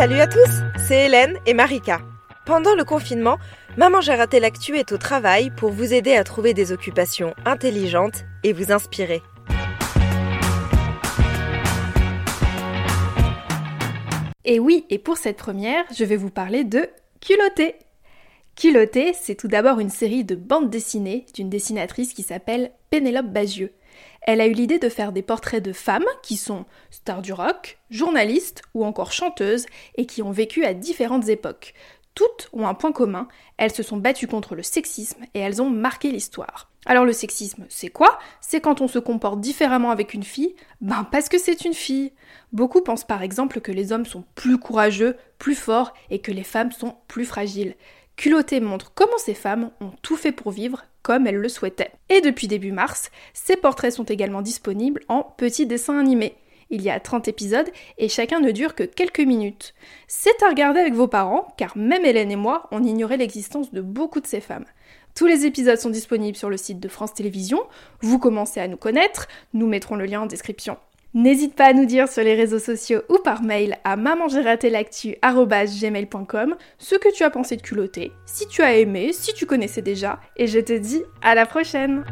Salut à tous, c'est Hélène et Marika. Pendant le confinement, Maman j'ai raté l'actu est au travail pour vous aider à trouver des occupations intelligentes et vous inspirer. Et oui, et pour cette première, je vais vous parler de Culotté. Culotté, c'est tout d'abord une série de bandes dessinées d'une dessinatrice qui s'appelle Pénélope Bagieux. Elle a eu l'idée de faire des portraits de femmes qui sont stars du rock, journalistes ou encore chanteuses et qui ont vécu à différentes époques. Toutes ont un point commun, elles se sont battues contre le sexisme et elles ont marqué l'histoire. Alors le sexisme, c'est quoi? C'est quand on se comporte différemment avec une fille? Ben parce que c'est une fille. Beaucoup pensent par exemple que les hommes sont plus courageux, plus forts et que les femmes sont plus fragiles. Culotté montre comment ces femmes ont tout fait pour vivre comme elles le souhaitaient. Et depuis début mars, ces portraits sont également disponibles en petits dessins animés. Il y a 30 épisodes et chacun ne dure que quelques minutes. C'est à regarder avec vos parents, car même Hélène et moi, on ignorait l'existence de beaucoup de ces femmes. Tous les épisodes sont disponibles sur le site de France Télévisions. Vous commencez à nous connaître, nous mettrons le lien en description. N'hésite pas à nous dire sur les réseaux sociaux ou par mail à mamangeratelactu.gmail.com ce que tu as pensé de culotté, si tu as aimé, si tu connaissais déjà, et je te dis à la prochaine